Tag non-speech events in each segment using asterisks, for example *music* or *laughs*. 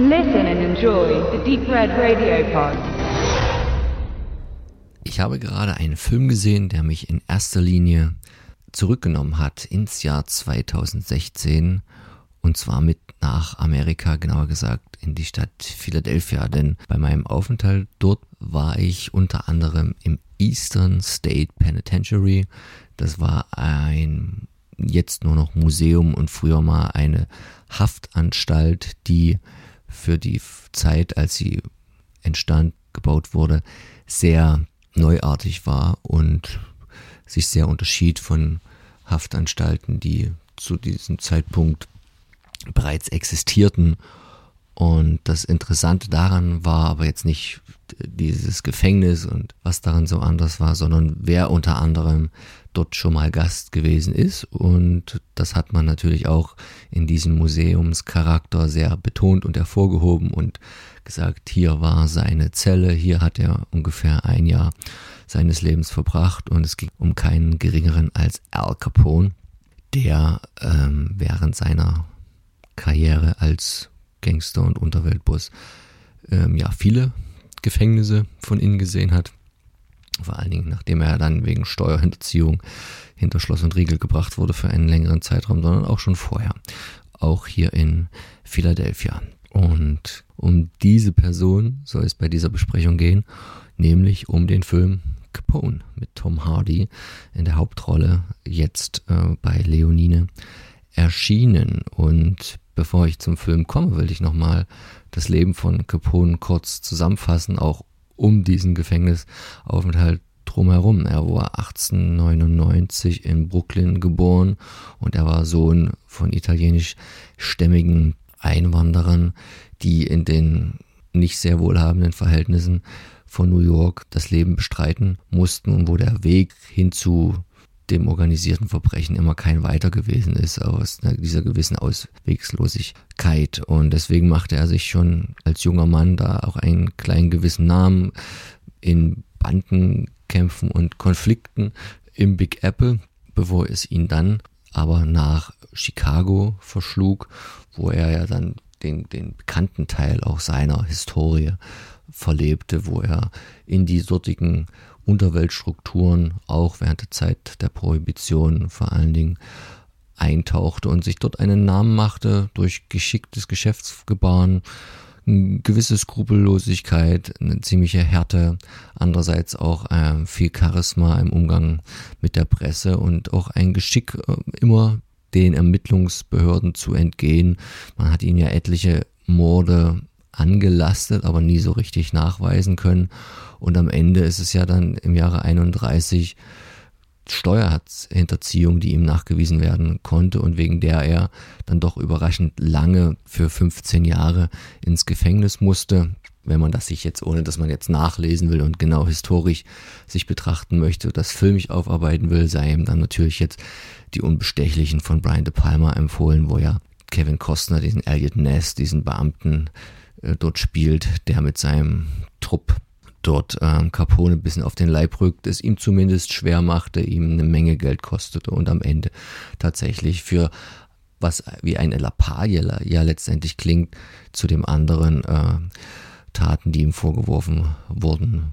Listen and enjoy the Deep Red Radio Pod. Ich habe gerade einen Film gesehen, der mich in erster Linie zurückgenommen hat ins Jahr 2016 und zwar mit nach Amerika, genauer gesagt in die Stadt Philadelphia, denn bei meinem Aufenthalt dort war ich unter anderem im Eastern State Penitentiary. Das war ein jetzt nur noch Museum und früher mal eine Haftanstalt, die für die Zeit, als sie entstand, gebaut wurde, sehr neuartig war und sich sehr unterschied von Haftanstalten, die zu diesem Zeitpunkt bereits existierten. Und das Interessante daran war aber jetzt nicht dieses Gefängnis und was daran so anders war, sondern wer unter anderem dort schon mal Gast gewesen ist. Und das hat man natürlich auch in diesem Museumscharakter sehr betont und hervorgehoben und gesagt, hier war seine Zelle, hier hat er ungefähr ein Jahr seines Lebens verbracht und es ging um keinen geringeren als Al Capone, der ähm, während seiner Karriere als Gangster und Unterweltboss ähm, ja viele Gefängnisse von innen gesehen hat. Vor allen Dingen, nachdem er dann wegen Steuerhinterziehung hinter Schloss und Riegel gebracht wurde für einen längeren Zeitraum, sondern auch schon vorher. Auch hier in Philadelphia. Und um diese Person soll es bei dieser Besprechung gehen, nämlich um den Film Capone mit Tom Hardy in der Hauptrolle, jetzt äh, bei Leonine erschienen. Und bevor ich zum Film komme, will ich nochmal das Leben von Capone kurz zusammenfassen, auch um diesen Gefängnisaufenthalt drumherum. Er war 1899 in Brooklyn geboren und er war Sohn von italienischstämmigen Einwanderern, die in den nicht sehr wohlhabenden Verhältnissen von New York das Leben bestreiten mussten und wo der Weg hin zu dem organisierten Verbrechen immer kein weiter gewesen ist aus dieser gewissen Auswegslosigkeit. Und deswegen machte er sich schon als junger Mann da auch einen kleinen gewissen Namen in Bandenkämpfen und Konflikten im Big Apple, bevor es ihn dann aber nach Chicago verschlug, wo er ja dann den, den bekannten Teil auch seiner Historie verlebte, wo er in die dortigen Unterweltstrukturen auch während der Zeit der Prohibition vor allen Dingen eintauchte und sich dort einen Namen machte durch geschicktes Geschäftsgebaren, eine gewisse Skrupellosigkeit, eine ziemliche Härte, andererseits auch äh, viel Charisma im Umgang mit der Presse und auch ein Geschick, äh, immer den Ermittlungsbehörden zu entgehen. Man hat ihn ja etliche Morde angelastet, aber nie so richtig nachweisen können. Und am Ende ist es ja dann im Jahre 31 Steuerhinterziehung, die ihm nachgewiesen werden konnte und wegen der er dann doch überraschend lange für 15 Jahre ins Gefängnis musste. Wenn man das sich jetzt, ohne dass man jetzt nachlesen will und genau historisch sich betrachten möchte, das filmisch aufarbeiten will, sei ihm dann natürlich jetzt die Unbestechlichen von Brian De Palma empfohlen, wo ja Kevin Costner diesen Elliot Ness, diesen Beamten dort spielt, der mit seinem Trupp dort ähm, Capone ein bisschen auf den Leib rückt, es ihm zumindest schwer machte, ihm eine Menge Geld kostete und am Ende tatsächlich für was wie eine Lappalie ja letztendlich klingt, zu dem anderen äh, Taten, die ihm vorgeworfen wurden.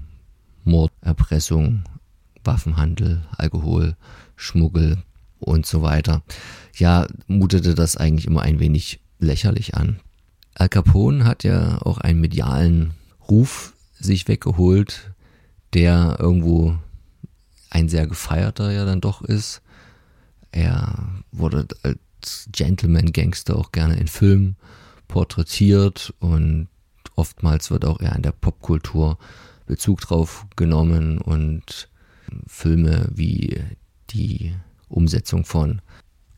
Mord, Erpressung, Waffenhandel, Alkohol, Schmuggel und so weiter. Ja, mutete das eigentlich immer ein wenig lächerlich an. Al Capone hat ja auch einen medialen Ruf sich weggeholt, der irgendwo ein sehr gefeierter ja dann doch ist. Er wurde als Gentleman-Gangster auch gerne in Filmen porträtiert und oftmals wird auch eher in der Popkultur Bezug drauf genommen und Filme wie die Umsetzung von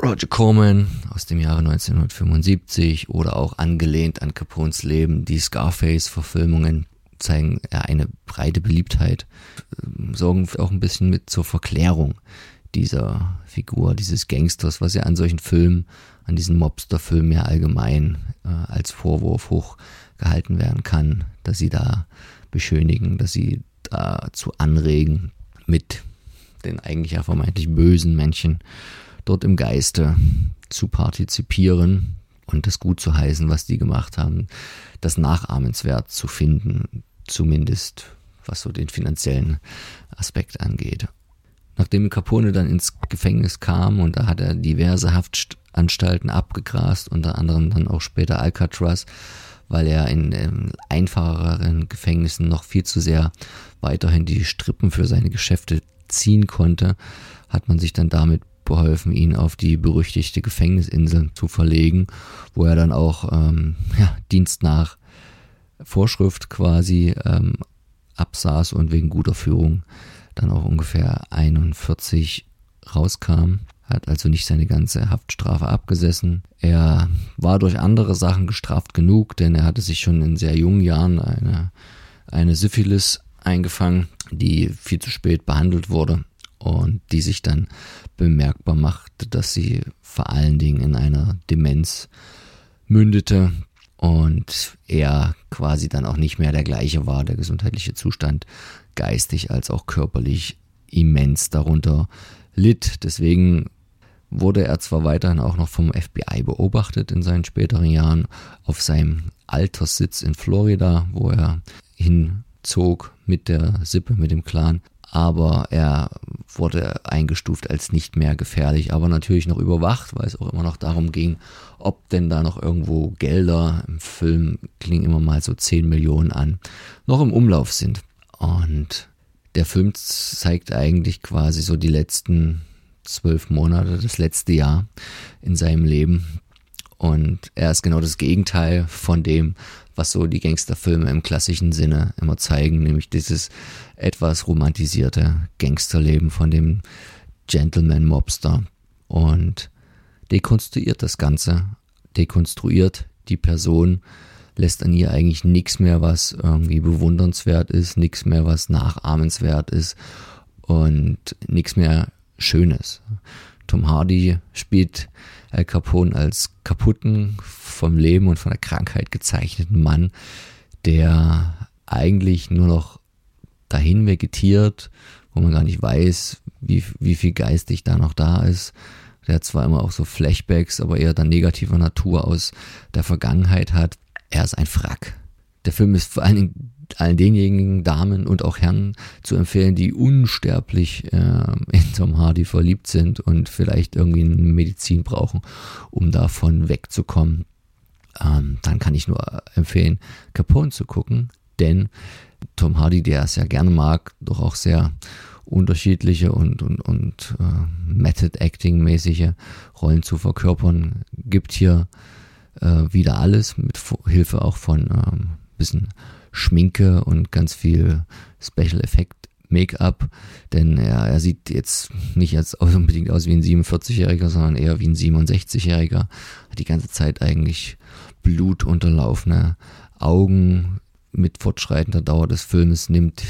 Roger Corman aus dem Jahre 1975 oder auch angelehnt an Capones Leben, die Scarface-Verfilmungen zeigen eine breite Beliebtheit, ähm, sorgen auch ein bisschen mit zur Verklärung dieser Figur, dieses Gangsters, was ja an solchen Filmen, an diesen Mobster-Filmen ja allgemein äh, als Vorwurf hochgehalten werden kann, dass sie da beschönigen, dass sie dazu anregen, mit den eigentlich ja vermeintlich bösen Menschen dort im Geiste zu partizipieren. und das gut zu heißen, was die gemacht haben, das nachahmenswert zu finden, zumindest was so den finanziellen Aspekt angeht. Nachdem Capone dann ins Gefängnis kam und da hat er diverse Haftanstalten abgegrast, unter anderem dann auch später Alcatraz, weil er in ähm, einfacheren Gefängnissen noch viel zu sehr weiterhin die Strippen für seine Geschäfte ziehen konnte, hat man sich dann damit beholfen, ihn auf die berüchtigte Gefängnisinsel zu verlegen, wo er dann auch ähm, ja, Dienst nach Vorschrift quasi ähm, absaß und wegen guter Führung dann auch ungefähr 41 rauskam, hat also nicht seine ganze Haftstrafe abgesessen. Er war durch andere Sachen gestraft genug, denn er hatte sich schon in sehr jungen Jahren eine, eine Syphilis eingefangen, die viel zu spät behandelt wurde und die sich dann bemerkbar machte, dass sie vor allen Dingen in einer Demenz mündete und er quasi dann auch nicht mehr der gleiche war, der gesundheitliche Zustand geistig als auch körperlich immens darunter litt. Deswegen wurde er zwar weiterhin auch noch vom FBI beobachtet in seinen späteren Jahren auf seinem Alterssitz in Florida, wo er hinzog mit der Sippe, mit dem Clan, aber er wurde eingestuft als nicht mehr gefährlich, aber natürlich noch überwacht, weil es auch immer noch darum ging, ob denn da noch irgendwo Gelder im Film klingen immer mal so 10 Millionen an, noch im Umlauf sind. Und der Film zeigt eigentlich quasi so die letzten zwölf Monate, das letzte Jahr in seinem Leben. Und er ist genau das Gegenteil von dem, was so die Gangsterfilme im klassischen Sinne immer zeigen, nämlich dieses etwas romantisierte Gangsterleben von dem Gentleman Mobster und dekonstruiert das Ganze, dekonstruiert die Person, lässt an ihr eigentlich nichts mehr, was irgendwie bewundernswert ist, nichts mehr, was nachahmenswert ist und nichts mehr Schönes. Tom Hardy spielt Al Capone als kaputten, vom Leben und von der Krankheit gezeichneten Mann, der eigentlich nur noch dahin vegetiert, wo man gar nicht weiß, wie, wie viel geistig da noch da ist. Der hat zwar immer auch so Flashbacks, aber eher dann negativer Natur aus der Vergangenheit hat. Er ist ein Frack. Der Film ist vor allen Dingen allen denjenigen Damen und auch Herren zu empfehlen, die unsterblich äh, in Tom Hardy verliebt sind und vielleicht irgendwie eine Medizin brauchen, um davon wegzukommen. Ähm, dann kann ich nur empfehlen, Capone zu gucken, denn Tom Hardy, der es ja gerne mag, doch auch sehr unterschiedliche und, und, und äh, Method-Acting-mäßige Rollen zu verkörpern, gibt hier äh, wieder alles mit Hilfe auch von ähm, bisschen Schminke und ganz viel Special Effect Make-up, denn er, er sieht jetzt nicht als *laughs* unbedingt aus wie ein 47-Jähriger, sondern eher wie ein 67-Jähriger. Hat die ganze Zeit eigentlich blutunterlaufene Augen. Mit fortschreitender Dauer des Filmes nimmt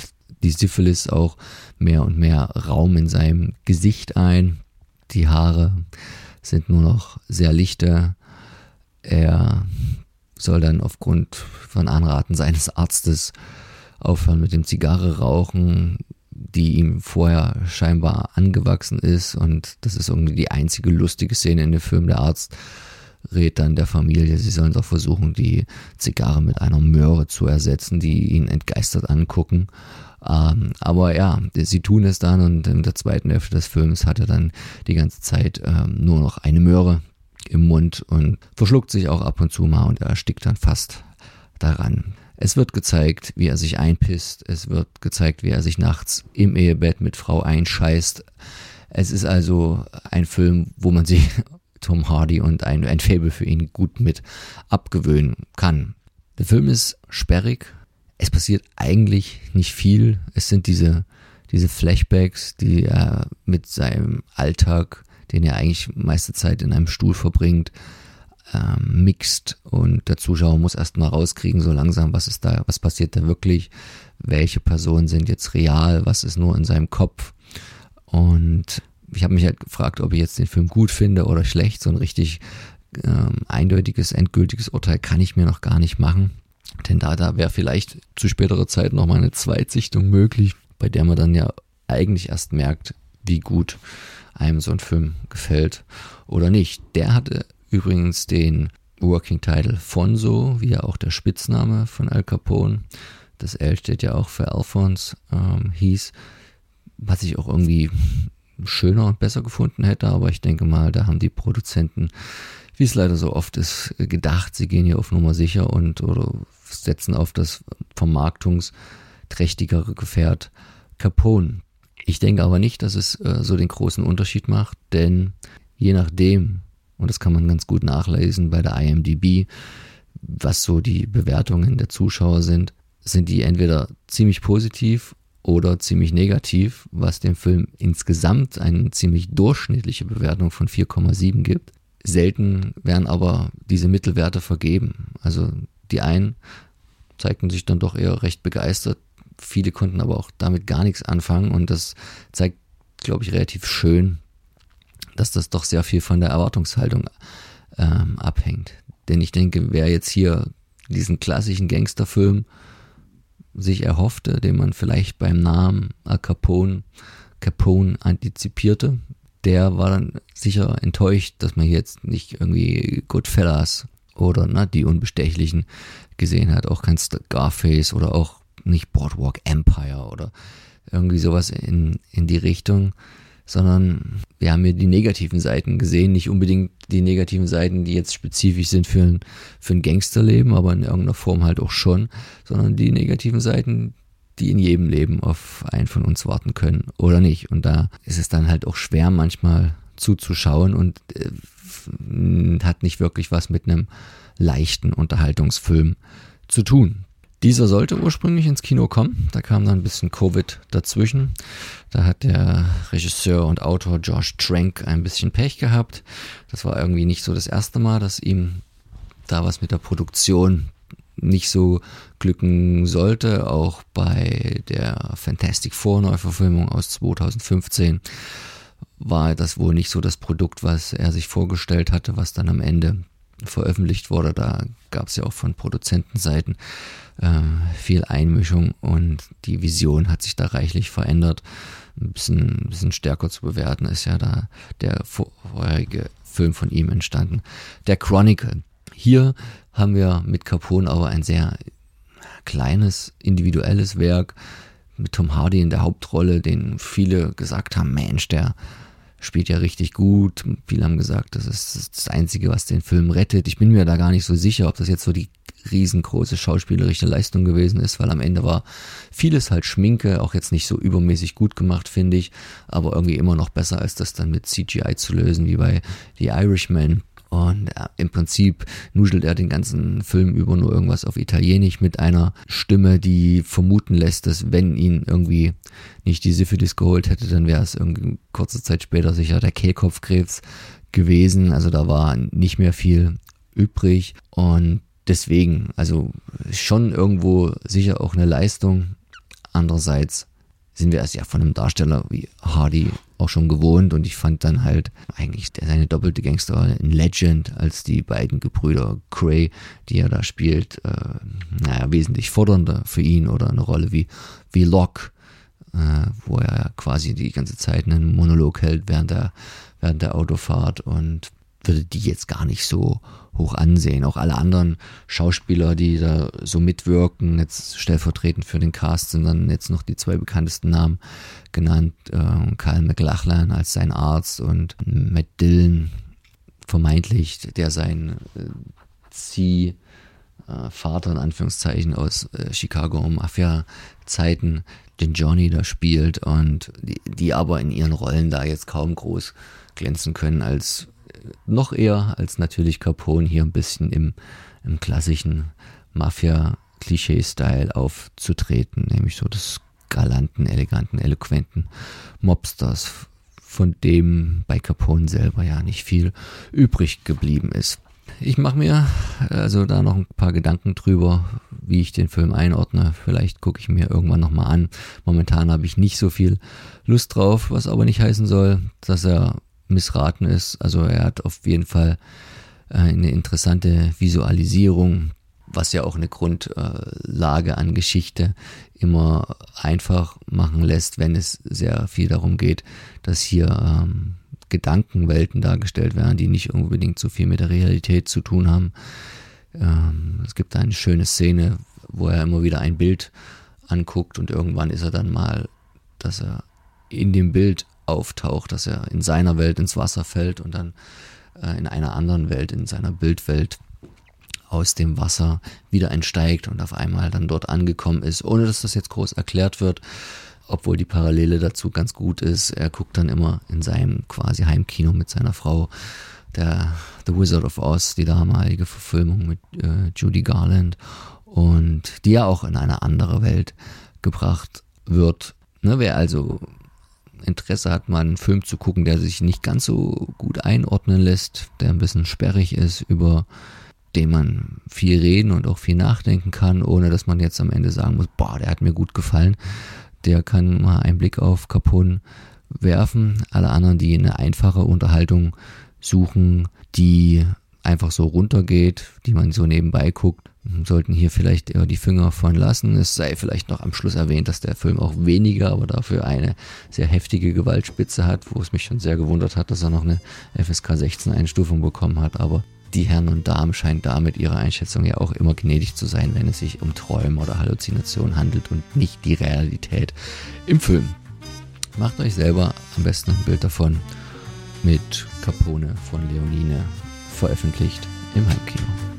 die Syphilis auch mehr und mehr Raum in seinem Gesicht ein. Die Haare sind nur noch sehr lichte. Er soll dann aufgrund von Anraten seines Arztes aufhören mit dem Zigarre rauchen, die ihm vorher scheinbar angewachsen ist und das ist irgendwie die einzige lustige Szene in dem Film. Der Arzt rät dann der Familie, sie sollen doch versuchen, die Zigarre mit einer Möhre zu ersetzen, die ihn entgeistert angucken. Ähm, aber ja, sie tun es dann und in der zweiten Hälfte des Films hat er dann die ganze Zeit ähm, nur noch eine Möhre, im Mund und verschluckt sich auch ab und zu mal und er erstickt dann fast daran. Es wird gezeigt, wie er sich einpisst. Es wird gezeigt, wie er sich nachts im Ehebett mit Frau einscheißt. Es ist also ein Film, wo man sich *laughs* Tom Hardy und ein, ein Fable für ihn gut mit abgewöhnen kann. Der Film ist sperrig. Es passiert eigentlich nicht viel. Es sind diese, diese Flashbacks, die er mit seinem Alltag den er eigentlich meiste Zeit in einem Stuhl verbringt, ähm, mixt und der Zuschauer muss erstmal rauskriegen, so langsam, was ist da, was passiert da wirklich, welche Personen sind jetzt real, was ist nur in seinem Kopf. Und ich habe mich halt gefragt, ob ich jetzt den Film gut finde oder schlecht. So ein richtig ähm, eindeutiges, endgültiges Urteil kann ich mir noch gar nicht machen. Denn da, da wäre vielleicht zu späterer Zeit nochmal eine Zweitsichtung möglich, bei der man dann ja eigentlich erst merkt, wie gut einem so ein Film gefällt oder nicht. Der hatte übrigens den Working Title Fonso, wie ja auch der Spitzname von Al Capone. Das L steht ja auch für Alphonse, ähm, hieß, was ich auch irgendwie schöner und besser gefunden hätte, aber ich denke mal, da haben die Produzenten, wie es leider so oft ist, gedacht, sie gehen hier auf Nummer sicher und oder setzen auf das vermarktungsträchtigere Gefährt Capone. Ich denke aber nicht, dass es äh, so den großen Unterschied macht, denn je nachdem, und das kann man ganz gut nachlesen bei der IMDB, was so die Bewertungen der Zuschauer sind, sind die entweder ziemlich positiv oder ziemlich negativ, was dem Film insgesamt eine ziemlich durchschnittliche Bewertung von 4,7 gibt. Selten werden aber diese Mittelwerte vergeben. Also die einen zeigten sich dann doch eher recht begeistert, viele konnten aber auch damit gar nichts anfangen und das zeigt, glaube ich, relativ schön, dass das doch sehr viel von der Erwartungshaltung ähm, abhängt. Denn ich denke, wer jetzt hier diesen klassischen Gangsterfilm sich erhoffte, den man vielleicht beim Namen Al Capone, Capone antizipierte, der war dann sicher enttäuscht, dass man jetzt nicht irgendwie Goodfellas oder ne, die Unbestechlichen gesehen hat, auch kein Scarface oder auch nicht Boardwalk Empire oder irgendwie sowas in, in die Richtung, sondern wir haben hier die negativen Seiten gesehen, nicht unbedingt die negativen Seiten, die jetzt spezifisch sind für ein, für ein Gangsterleben, aber in irgendeiner Form halt auch schon, sondern die negativen Seiten, die in jedem Leben auf einen von uns warten können oder nicht. Und da ist es dann halt auch schwer manchmal zuzuschauen und äh, hat nicht wirklich was mit einem leichten Unterhaltungsfilm zu tun. Dieser sollte ursprünglich ins Kino kommen, da kam dann ein bisschen Covid dazwischen. Da hat der Regisseur und Autor Josh Trank ein bisschen Pech gehabt. Das war irgendwie nicht so das erste Mal, dass ihm da was mit der Produktion nicht so glücken sollte. Auch bei der Fantastic Four Neuverfilmung aus 2015 war das wohl nicht so das Produkt, was er sich vorgestellt hatte, was dann am Ende veröffentlicht wurde. Da gab es ja auch von Produzentenseiten äh, viel Einmischung und die Vision hat sich da reichlich verändert. Ein bisschen, ein bisschen stärker zu bewerten ist ja da der vorherige Film von ihm entstanden. Der Chronicle. Hier haben wir mit Capone aber ein sehr kleines, individuelles Werk mit Tom Hardy in der Hauptrolle, den viele gesagt haben, Mensch, der spielt ja richtig gut. Viele haben gesagt, das ist das Einzige, was den Film rettet. Ich bin mir da gar nicht so sicher, ob das jetzt so die riesengroße schauspielerische Leistung gewesen ist, weil am Ende war vieles halt Schminke, auch jetzt nicht so übermäßig gut gemacht, finde ich, aber irgendwie immer noch besser als das dann mit CGI zu lösen, wie bei The Irishman. Und äh, im Prinzip nuschelt er den ganzen Film über nur irgendwas auf Italienisch mit einer Stimme, die vermuten lässt, dass wenn ihn irgendwie nicht die Syphilis geholt hätte, dann wäre es irgendwie kurze Zeit später sicher der Kehlkopfkrebs gewesen. Also da war nicht mehr viel übrig. Und deswegen, also schon irgendwo sicher auch eine Leistung. Andererseits sind wir es ja von einem Darsteller wie Hardy auch schon gewohnt und ich fand dann halt eigentlich seine doppelte Gangster in Legend als die beiden Gebrüder Cray, die er da spielt, äh, naja, wesentlich fordernder für ihn oder eine Rolle wie, wie Locke, äh, wo er quasi die ganze Zeit einen Monolog hält während der, während der Autofahrt und würde die jetzt gar nicht so hoch ansehen. Auch alle anderen Schauspieler, die da so mitwirken, jetzt stellvertretend für den Cast, sind dann jetzt noch die zwei bekanntesten Namen genannt. Äh, Kyle McLachlan als sein Arzt und Matt Dillon, vermeintlich, der sein äh, Zieh äh, in Anführungszeichen aus äh, Chicago Mafia-Zeiten den Johnny da spielt und die, die aber in ihren Rollen da jetzt kaum groß glänzen können als noch eher als natürlich Capone hier ein bisschen im, im klassischen Mafia-Klischee-Style aufzutreten, nämlich so des galanten, eleganten, eloquenten Mobsters, von dem bei Capone selber ja nicht viel übrig geblieben ist. Ich mache mir also da noch ein paar Gedanken drüber, wie ich den Film einordne. Vielleicht gucke ich mir irgendwann nochmal an. Momentan habe ich nicht so viel Lust drauf, was aber nicht heißen soll, dass er missraten ist. Also er hat auf jeden Fall äh, eine interessante Visualisierung, was ja auch eine Grundlage an Geschichte immer einfach machen lässt, wenn es sehr viel darum geht, dass hier ähm, Gedankenwelten dargestellt werden, die nicht unbedingt so viel mit der Realität zu tun haben. Ähm, es gibt eine schöne Szene, wo er immer wieder ein Bild anguckt und irgendwann ist er dann mal, dass er in dem Bild auftaucht, dass er in seiner Welt ins Wasser fällt und dann äh, in einer anderen Welt, in seiner Bildwelt aus dem Wasser wieder entsteigt und auf einmal dann dort angekommen ist, ohne dass das jetzt groß erklärt wird, obwohl die Parallele dazu ganz gut ist. Er guckt dann immer in seinem quasi Heimkino mit seiner Frau, der The Wizard of Oz, die damalige Verfilmung mit äh, Judy Garland und die ja auch in eine andere Welt gebracht wird. Ne, wer also Interesse hat, mal einen Film zu gucken, der sich nicht ganz so gut einordnen lässt, der ein bisschen sperrig ist, über den man viel reden und auch viel nachdenken kann, ohne dass man jetzt am Ende sagen muss, boah, der hat mir gut gefallen. Der kann mal einen Blick auf Capone werfen. Alle anderen, die eine einfache Unterhaltung suchen, die einfach so runtergeht, die man so nebenbei guckt, sollten hier vielleicht eher die Finger von lassen. Es sei vielleicht noch am Schluss erwähnt, dass der Film auch weniger, aber dafür eine sehr heftige Gewaltspitze hat, wo es mich schon sehr gewundert hat, dass er noch eine FSK 16 Einstufung bekommen hat. Aber die Herren und Damen scheinen damit ihrer Einschätzung ja auch immer gnädig zu sein, wenn es sich um Träume oder Halluzinationen handelt und nicht die Realität im Film. Macht euch selber am besten ein Bild davon mit Capone von Leonine veröffentlicht im Heimkino.